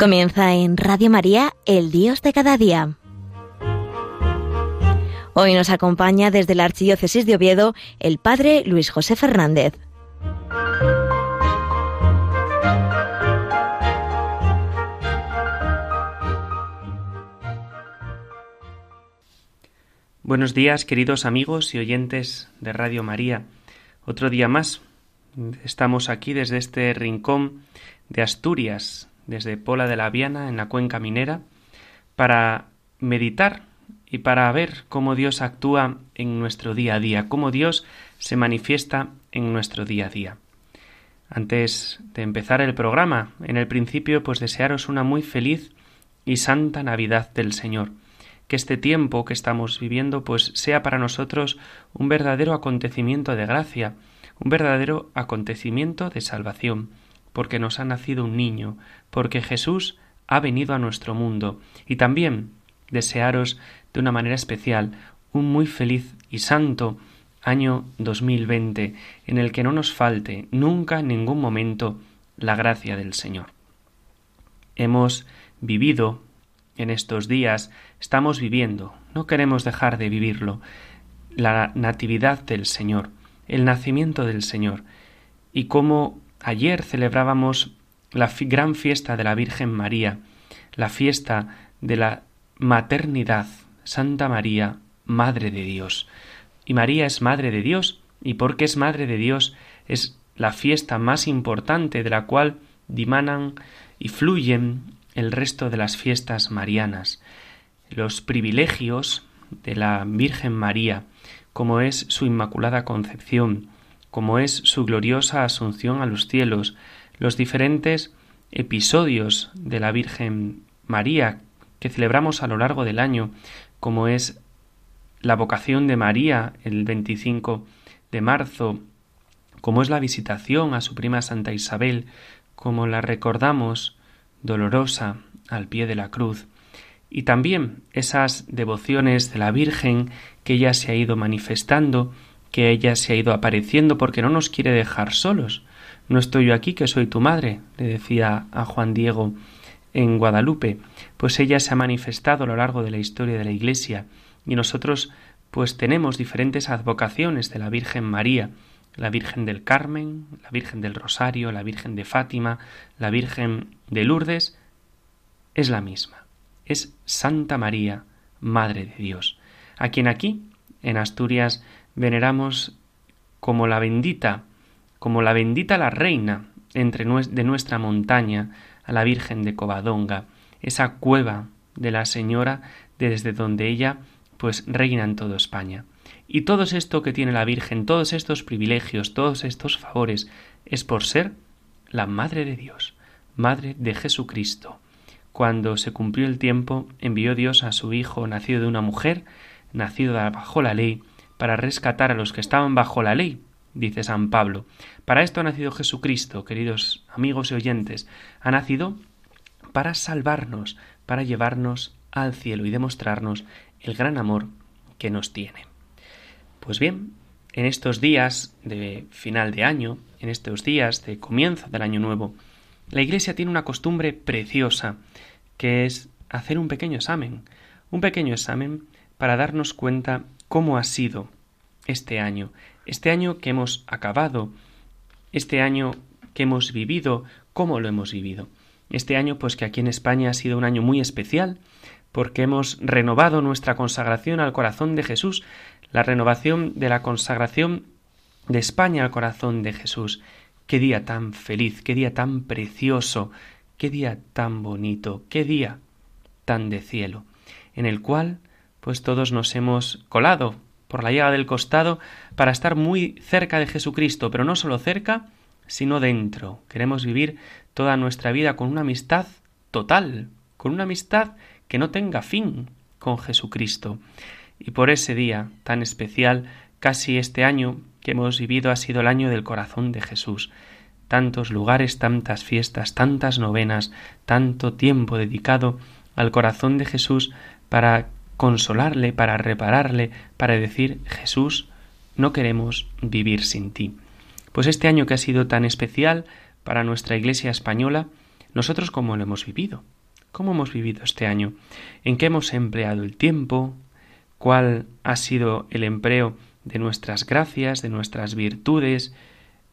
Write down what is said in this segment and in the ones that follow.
Comienza en Radio María, el Dios de cada día. Hoy nos acompaña desde la Archidiócesis de Oviedo el Padre Luis José Fernández. Buenos días, queridos amigos y oyentes de Radio María. Otro día más. Estamos aquí desde este rincón de Asturias, desde Pola de la Viana, en la cuenca minera, para meditar y para ver cómo Dios actúa en nuestro día a día, cómo Dios se manifiesta en nuestro día a día. Antes de empezar el programa, en el principio, pues desearos una muy feliz y santa Navidad del Señor. Que este tiempo que estamos viviendo, pues sea para nosotros un verdadero acontecimiento de gracia, un verdadero acontecimiento de salvación, porque nos ha nacido un niño, porque Jesús ha venido a nuestro mundo, y también desearos de una manera especial un muy feliz y santo año 2020, en el que no nos falte nunca en ningún momento la gracia del Señor. Hemos vivido en estos días, estamos viviendo, no queremos dejar de vivirlo, la natividad del Señor, el nacimiento del Señor, y cómo Ayer celebrábamos la gran fiesta de la Virgen María, la fiesta de la maternidad, Santa María, Madre de Dios. Y María es Madre de Dios, y porque es Madre de Dios es la fiesta más importante de la cual dimanan y fluyen el resto de las fiestas marianas. Los privilegios de la Virgen María, como es su Inmaculada Concepción, como es su gloriosa asunción a los cielos, los diferentes episodios de la Virgen María que celebramos a lo largo del año, como es la vocación de María el 25 de marzo, como es la visitación a su prima Santa Isabel, como la recordamos dolorosa al pie de la cruz, y también esas devociones de la Virgen que ella se ha ido manifestando que ella se ha ido apareciendo porque no nos quiere dejar solos. No estoy yo aquí, que soy tu madre, le decía a Juan Diego en Guadalupe, pues ella se ha manifestado a lo largo de la historia de la Iglesia y nosotros pues tenemos diferentes advocaciones de la Virgen María, la Virgen del Carmen, la Virgen del Rosario, la Virgen de Fátima, la Virgen de Lourdes, es la misma, es Santa María, Madre de Dios, a quien aquí, en Asturias, veneramos como la bendita, como la bendita la reina entre de nuestra montaña, a la Virgen de Covadonga, esa cueva de la Señora desde donde ella pues reina en toda España. Y todo esto que tiene la Virgen, todos estos privilegios, todos estos favores, es por ser la Madre de Dios, Madre de Jesucristo. Cuando se cumplió el tiempo, envió Dios a su Hijo, nacido de una mujer, nacido bajo la ley, para rescatar a los que estaban bajo la ley, dice San Pablo. Para esto ha nacido Jesucristo, queridos amigos y oyentes, ha nacido para salvarnos, para llevarnos al cielo y demostrarnos el gran amor que nos tiene. Pues bien, en estos días de final de año, en estos días de comienzo del año nuevo, la Iglesia tiene una costumbre preciosa, que es hacer un pequeño examen, un pequeño examen para darnos cuenta cómo ha sido este año, este año que hemos acabado, este año que hemos vivido, cómo lo hemos vivido. Este año, pues que aquí en España ha sido un año muy especial, porque hemos renovado nuestra consagración al corazón de Jesús, la renovación de la consagración de España al corazón de Jesús. Qué día tan feliz, qué día tan precioso, qué día tan bonito, qué día tan de cielo, en el cual pues todos nos hemos colado por la llaga del costado para estar muy cerca de Jesucristo, pero no solo cerca, sino dentro. Queremos vivir toda nuestra vida con una amistad total, con una amistad que no tenga fin con Jesucristo. Y por ese día tan especial, casi este año que hemos vivido ha sido el año del corazón de Jesús. Tantos lugares, tantas fiestas, tantas novenas, tanto tiempo dedicado al corazón de Jesús para consolarle, para repararle, para decir Jesús, no queremos vivir sin ti. Pues este año que ha sido tan especial para nuestra Iglesia española, nosotros cómo lo hemos vivido. ¿Cómo hemos vivido este año? ¿En qué hemos empleado el tiempo? ¿Cuál ha sido el empleo de nuestras gracias, de nuestras virtudes?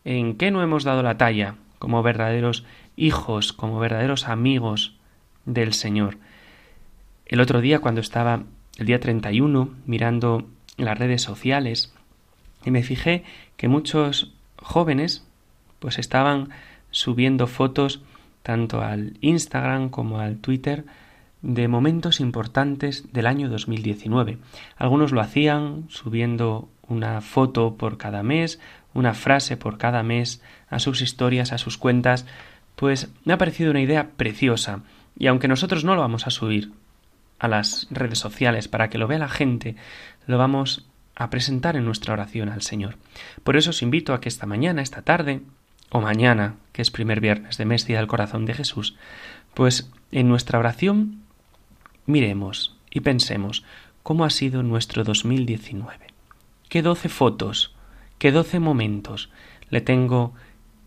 ¿En qué no hemos dado la talla como verdaderos hijos, como verdaderos amigos del Señor? El otro día, cuando estaba el día 31 mirando las redes sociales, y me fijé que muchos jóvenes pues estaban subiendo fotos tanto al Instagram como al Twitter de momentos importantes del año 2019. Algunos lo hacían subiendo una foto por cada mes, una frase por cada mes a sus historias, a sus cuentas, pues me ha parecido una idea preciosa. Y aunque nosotros no lo vamos a subir a las redes sociales para que lo vea la gente, lo vamos a presentar en nuestra oración al Señor. Por eso os invito a que esta mañana, esta tarde, o mañana, que es primer viernes de mes, día del corazón de Jesús, pues en nuestra oración miremos y pensemos cómo ha sido nuestro 2019. ¿Qué doce fotos, qué doce momentos le tengo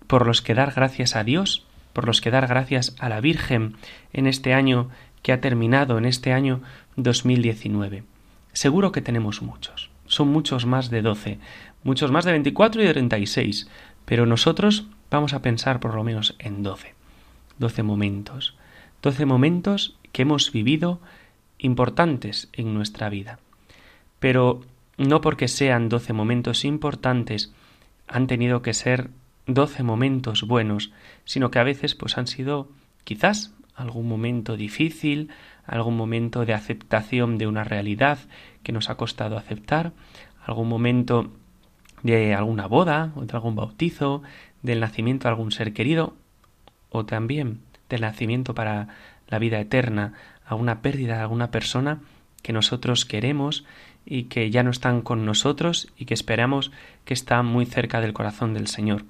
por los que dar gracias a Dios, por los que dar gracias a la Virgen en este año que ha terminado, en este año 2019? Seguro que tenemos muchos. Son muchos más de doce, muchos más de veinticuatro y de treinta y seis, pero nosotros vamos a pensar por lo menos en doce. Doce momentos. Doce momentos que hemos vivido importantes en nuestra vida. Pero no porque sean doce momentos importantes han tenido que ser doce momentos buenos, sino que a veces pues han sido quizás algún momento difícil, algún momento de aceptación de una realidad que nos ha costado aceptar, algún momento de alguna boda o de algún bautizo, del nacimiento de algún ser querido o también del nacimiento para la vida eterna, alguna pérdida de alguna persona que nosotros queremos y que ya no están con nosotros y que esperamos que está muy cerca del corazón del Señor.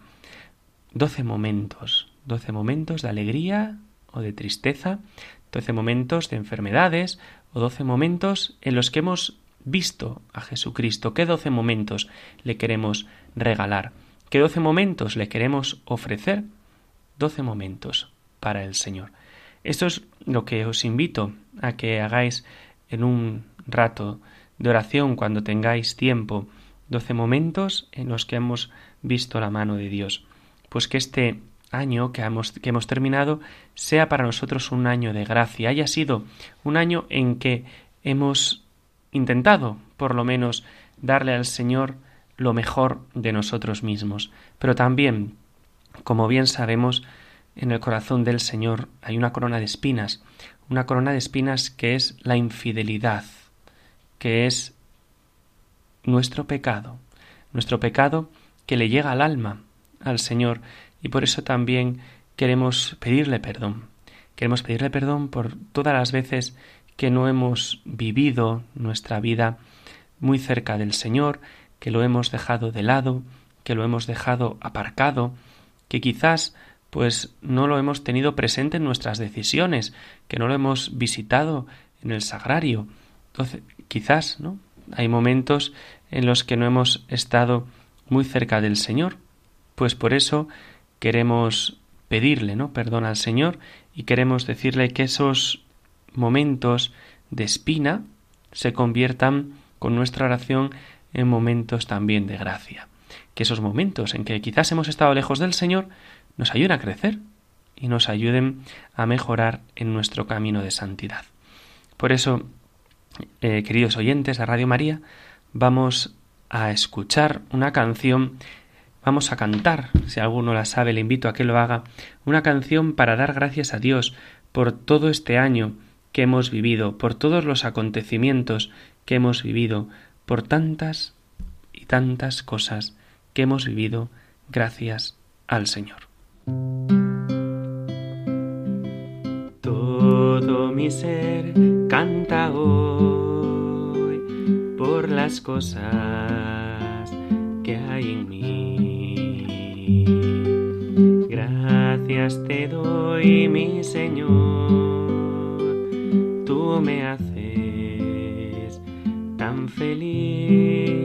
Doce momentos, doce momentos de alegría o de tristeza, doce momentos de enfermedades o doce momentos en los que hemos visto a Jesucristo, qué doce momentos le queremos regalar, qué doce momentos le queremos ofrecer, doce momentos para el Señor. Esto es lo que os invito a que hagáis en un rato de oración cuando tengáis tiempo, doce momentos en los que hemos visto la mano de Dios. Pues que este año que hemos, que hemos terminado sea para nosotros un año de gracia, haya sido un año en que hemos intentado, por lo menos, darle al Señor lo mejor de nosotros mismos. Pero también, como bien sabemos, en el corazón del Señor hay una corona de espinas, una corona de espinas que es la infidelidad, que es nuestro pecado, nuestro pecado que le llega al alma, al Señor, y por eso también queremos pedirle perdón. Queremos pedirle perdón por todas las veces que no hemos vivido nuestra vida muy cerca del Señor, que lo hemos dejado de lado, que lo hemos dejado aparcado, que quizás pues no lo hemos tenido presente en nuestras decisiones, que no lo hemos visitado en el sagrario. Entonces, quizás, ¿no? Hay momentos en los que no hemos estado muy cerca del Señor, pues por eso queremos pedirle, ¿no? Perdón al Señor y queremos decirle que esos momentos de espina se conviertan con nuestra oración en momentos también de gracia. Que esos momentos en que quizás hemos estado lejos del Señor nos ayuden a crecer y nos ayuden a mejorar en nuestro camino de santidad. Por eso, eh, queridos oyentes de Radio María, vamos a escuchar una canción, vamos a cantar, si alguno la sabe, le invito a que lo haga, una canción para dar gracias a Dios por todo este año que hemos vivido, por todos los acontecimientos que hemos vivido, por tantas y tantas cosas que hemos vivido gracias al Señor. Todo mi ser canta hoy por las cosas que hay en mí. Te doy, mi Señor tú me haces tan feliz.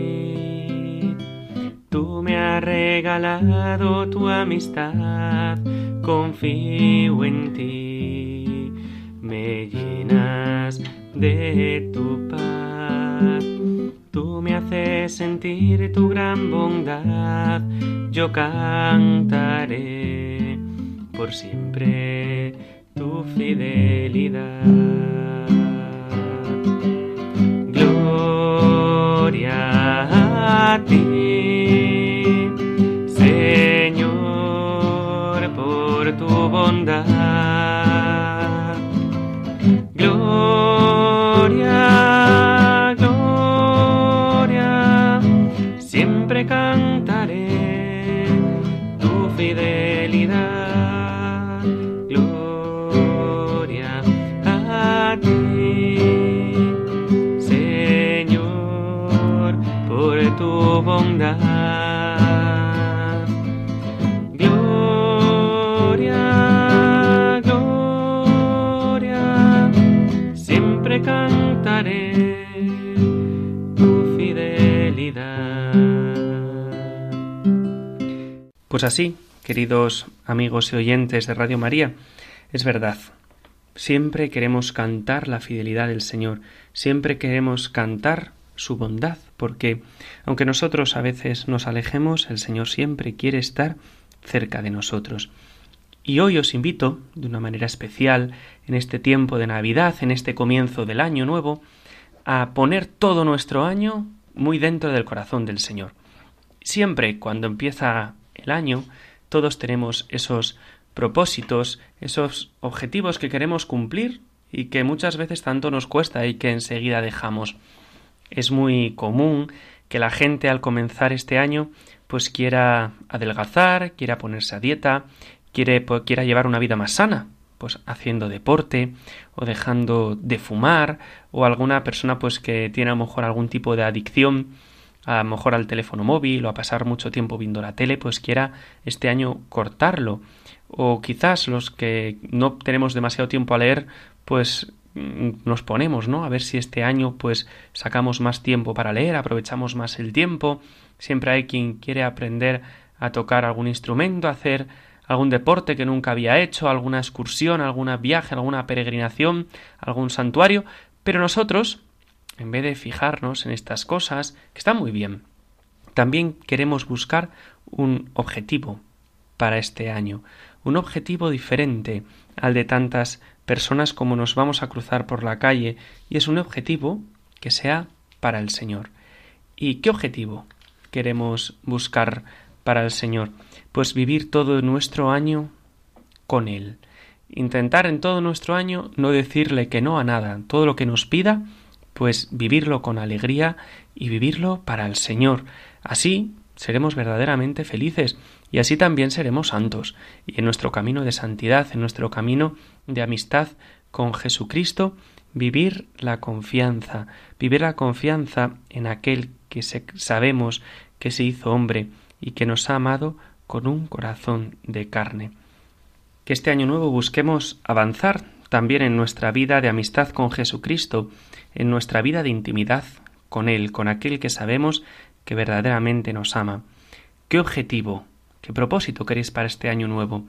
Tú me has regalado tu amistad, confío en ti, me llenas de tu paz. Tú me haces sentir tu gran bondad, yo cantaré por siempre tu fidelidad. Gloria a ti, bondad. Gloria, gloria, siempre cantaré tu fidelidad. Pues así, queridos amigos y oyentes de Radio María, es verdad. Siempre queremos cantar la fidelidad del Señor, siempre queremos cantar su bondad, porque aunque nosotros a veces nos alejemos, el Señor siempre quiere estar cerca de nosotros. Y hoy os invito, de una manera especial, en este tiempo de Navidad, en este comienzo del año nuevo, a poner todo nuestro año muy dentro del corazón del Señor. Siempre cuando empieza el año, todos tenemos esos propósitos, esos objetivos que queremos cumplir y que muchas veces tanto nos cuesta y que enseguida dejamos. Es muy común que la gente al comenzar este año pues quiera adelgazar, quiera ponerse a dieta, pues, quiera llevar una vida más sana, pues haciendo deporte o dejando de fumar o alguna persona pues que tiene a lo mejor algún tipo de adicción a lo mejor al teléfono móvil o a pasar mucho tiempo viendo la tele, pues quiera este año cortarlo. O quizás los que no tenemos demasiado tiempo a leer, pues nos ponemos, ¿no? A ver si este año pues sacamos más tiempo para leer, aprovechamos más el tiempo. Siempre hay quien quiere aprender a tocar algún instrumento, a hacer algún deporte que nunca había hecho, alguna excursión, algún viaje, alguna peregrinación, algún santuario, pero nosotros, en vez de fijarnos en estas cosas, que están muy bien, también queremos buscar un objetivo para este año, un objetivo diferente al de tantas personas como nos vamos a cruzar por la calle, y es un objetivo que sea para el Señor. ¿Y qué objetivo queremos buscar para el Señor? Pues vivir todo nuestro año con Él. Intentar en todo nuestro año no decirle que no a nada, todo lo que nos pida, pues vivirlo con alegría y vivirlo para el Señor. Así seremos verdaderamente felices y así también seremos santos. Y en nuestro camino de santidad, en nuestro camino de amistad con Jesucristo, vivir la confianza, vivir la confianza en aquel que sabemos que se hizo hombre y que nos ha amado con un corazón de carne. Que este año nuevo busquemos avanzar también en nuestra vida de amistad con Jesucristo, en nuestra vida de intimidad con Él, con aquel que sabemos que verdaderamente nos ama. ¿Qué objetivo, qué propósito queréis para este año nuevo?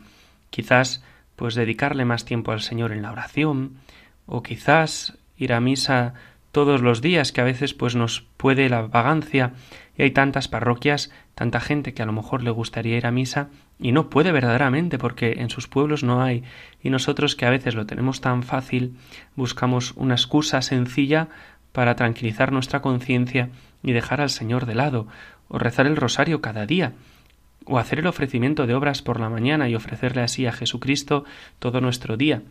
Quizás pues dedicarle más tiempo al Señor en la oración, o quizás ir a misa todos los días, que a veces pues nos puede la vagancia y hay tantas parroquias, tanta gente que a lo mejor le gustaría ir a misa y no puede verdaderamente porque en sus pueblos no hay y nosotros que a veces lo tenemos tan fácil buscamos una excusa sencilla para tranquilizar nuestra conciencia y dejar al Señor de lado, o rezar el rosario cada día, o hacer el ofrecimiento de obras por la mañana y ofrecerle así a Jesucristo todo nuestro día.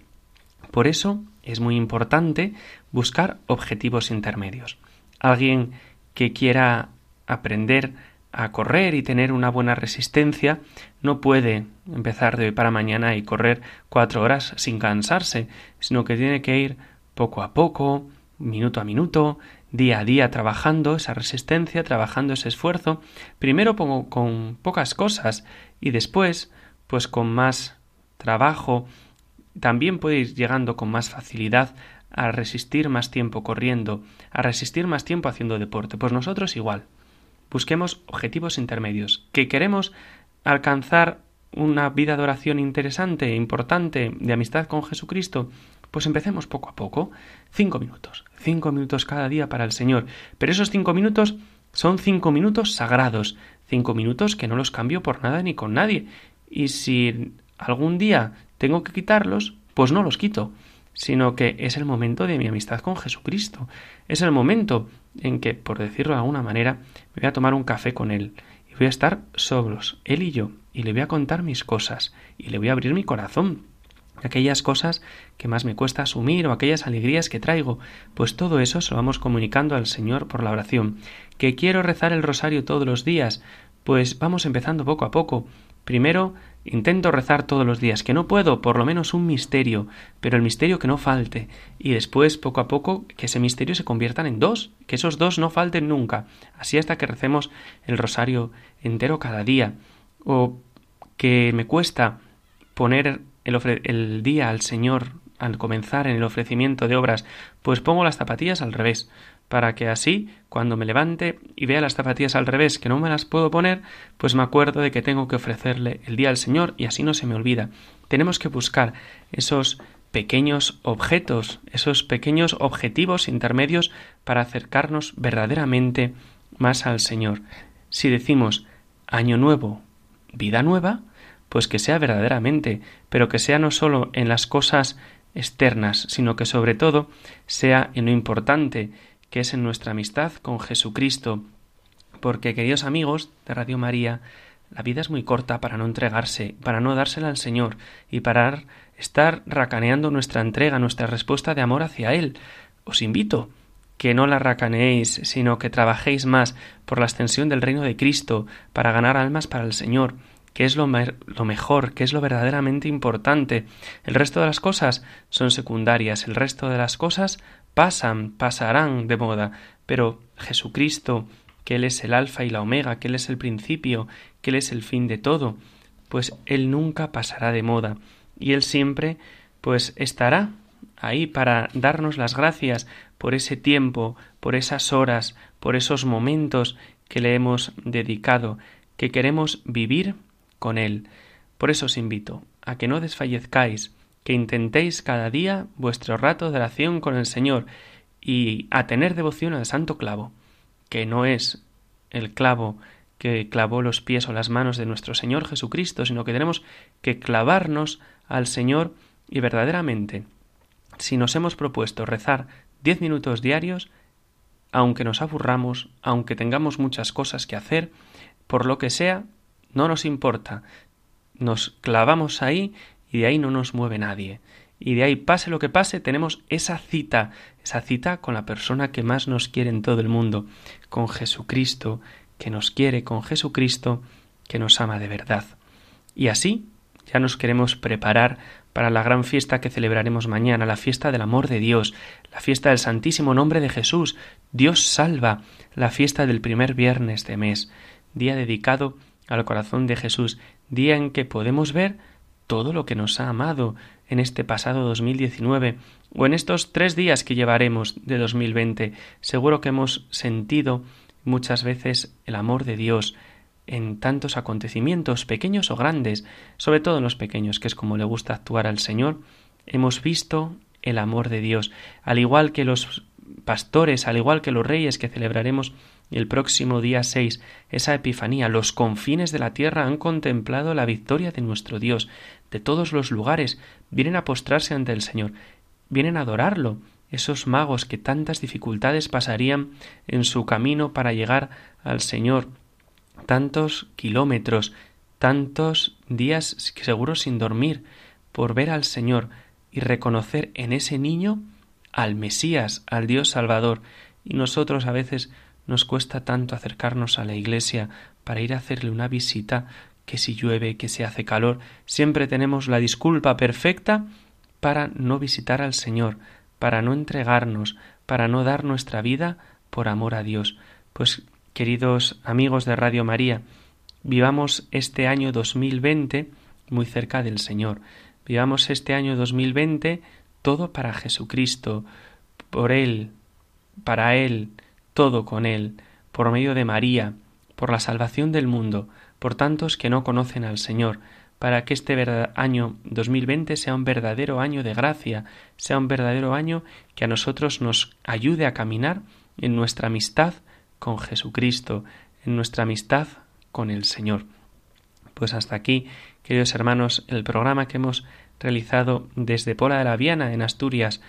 Por eso es muy importante buscar objetivos intermedios. Alguien que quiera aprender a correr y tener una buena resistencia no puede empezar de hoy para mañana y correr cuatro horas sin cansarse, sino que tiene que ir poco a poco, minuto a minuto, día a día trabajando esa resistencia, trabajando ese esfuerzo, primero con pocas cosas y después, pues con más trabajo, también puede ir llegando con más facilidad a resistir más tiempo corriendo, a resistir más tiempo haciendo deporte. Pues nosotros igual. Busquemos objetivos intermedios, que queremos alcanzar una vida de oración interesante, importante, de amistad con Jesucristo, pues empecemos poco a poco. Cinco minutos. Cinco minutos cada día para el Señor. Pero esos cinco minutos son cinco minutos sagrados. Cinco minutos que no los cambio por nada ni con nadie. Y si algún día tengo que quitarlos, pues no los quito sino que es el momento de mi amistad con Jesucristo. Es el momento en que, por decirlo de alguna manera, me voy a tomar un café con Él y voy a estar solos, Él y yo, y le voy a contar mis cosas y le voy a abrir mi corazón. Aquellas cosas que más me cuesta asumir o aquellas alegrías que traigo, pues todo eso se lo vamos comunicando al Señor por la oración. Que quiero rezar el rosario todos los días, pues vamos empezando poco a poco. Primero Intento rezar todos los días, que no puedo, por lo menos un misterio, pero el misterio que no falte, y después, poco a poco, que ese misterio se conviertan en dos, que esos dos no falten nunca, así hasta que recemos el rosario entero cada día, o que me cuesta poner el, día al Señor al comenzar en el ofrecimiento de obras, pues pongo las zapatillas al revés, para que así, cuando me levante y vea las zapatillas al revés que no me las puedo poner, pues me acuerdo de que tengo que ofrecerle el día al Señor y así no se me olvida. Tenemos que buscar esos pequeños objetos, esos pequeños objetivos intermedios para acercarnos verdaderamente más al Señor. Si decimos año nuevo, vida nueva, pues que sea verdaderamente, pero que sea no solo en las cosas externas, sino que sobre todo sea en lo importante, que es en nuestra amistad con Jesucristo. Porque, queridos amigos de Radio María, la vida es muy corta para no entregarse, para no dársela al Señor y para estar racaneando nuestra entrega, nuestra respuesta de amor hacia Él. Os invito que no la racaneéis, sino que trabajéis más por la extensión del reino de Cristo, para ganar almas para el Señor, que es lo, lo, mejor, que es lo verdaderamente importante. El resto de las cosas son secundarias, el resto de las cosas pasan, pasarán de moda, pero Jesucristo, que Él es el alfa y la omega, que Él es el principio, que Él es el fin de todo, pues Él nunca pasará de moda, y Él siempre, pues estará ahí para darnos las gracias por ese tiempo, por esas horas, por esos momentos que le hemos dedicado, que queremos vivir con Él. Por eso os invito a que no desfallezcáis, que intentéis cada día vuestro rato de oración con el Señor y a tener devoción al santo clavo, que no es el clavo que clavó los pies o las manos de nuestro Señor Jesucristo, sino que tenemos que clavarnos al Señor y verdaderamente, si nos hemos propuesto rezar diez minutos diarios, aunque nos aburramos, aunque tengamos muchas cosas que hacer, por lo que sea, no nos importa. Nos clavamos ahí y de ahí no nos mueve nadie. Y de ahí, pase lo que pase, tenemos esa cita, esa cita con la persona que más nos quiere en todo el mundo, con Jesucristo, que nos quiere, con Jesucristo, que nos ama de verdad. Y así ya nos queremos preparar para la gran fiesta que celebraremos mañana, la fiesta del amor de Dios, la fiesta del Santísimo Nombre de Jesús, Dios salva, la fiesta del primer viernes de mes, día dedicado al corazón de Jesús, día en que podemos ver todo lo que nos ha amado en este pasado 2019 o en estos tres días que llevaremos de 2020. Seguro que hemos sentido muchas veces el amor de Dios en tantos acontecimientos, pequeños o grandes, sobre todo en los pequeños, que es como le gusta actuar al Señor. Hemos visto el amor de Dios, al igual que los pastores, al igual que los reyes que celebraremos el próximo día 6, esa Epifanía, los confines de la tierra han contemplado la victoria de nuestro Dios. De todos los lugares vienen a postrarse ante el Señor, vienen a adorarlo. Esos magos que tantas dificultades pasarían en su camino para llegar al Señor, tantos kilómetros, tantos días seguros sin dormir, por ver al Señor y reconocer en ese niño al Mesías, al Dios Salvador, y nosotros a veces nos cuesta tanto acercarnos a la iglesia para ir a hacerle una visita que si llueve, que se hace calor, siempre tenemos la disculpa perfecta para no visitar al Señor, para no entregarnos, para no dar nuestra vida por amor a Dios. Pues, queridos amigos de Radio María, vivamos este año 2020 muy cerca del Señor. Vivamos este año 2020 todo para Jesucristo, por Él, para Él, todo con Él, por medio de María, por la salvación del mundo, por tantos que no conocen al Señor, para que este año 2020 sea un verdadero año de gracia, sea un verdadero año que a nosotros nos ayude a caminar en nuestra amistad con Jesucristo, en nuestra amistad con el Señor. Pues hasta aquí, queridos hermanos, el programa que hemos realizado desde Pola de la Viana, en Asturias.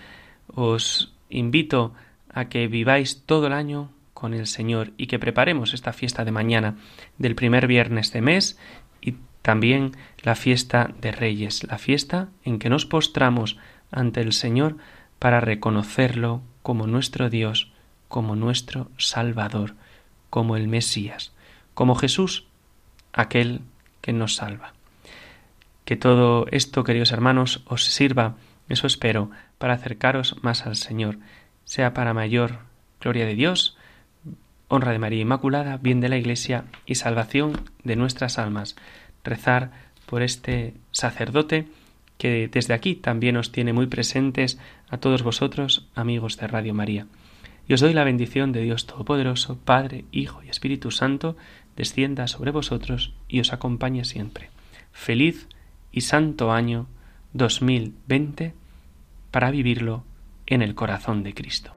Os invito a que viváis todo el año con el Señor y que preparemos esta fiesta de mañana, del primer viernes de mes y también la fiesta de Reyes, la fiesta en que nos postramos ante el Señor para reconocerlo como nuestro Dios, como nuestro Salvador, como el Mesías, como Jesús, aquel que nos salva. Que todo esto, queridos hermanos, os sirva, eso espero, para acercaros más al Señor, sea para mayor gloria de Dios, honra de María Inmaculada, bien de la Iglesia y salvación de nuestras almas. Rezar por este sacerdote que desde aquí también os tiene muy presentes a todos vosotros, amigos de Radio María. Y os doy la bendición de Dios Todopoderoso, Padre, Hijo y Espíritu Santo, descienda sobre vosotros y os acompañe siempre. Feliz y santo año 2020 para vivirlo en el corazón de Cristo.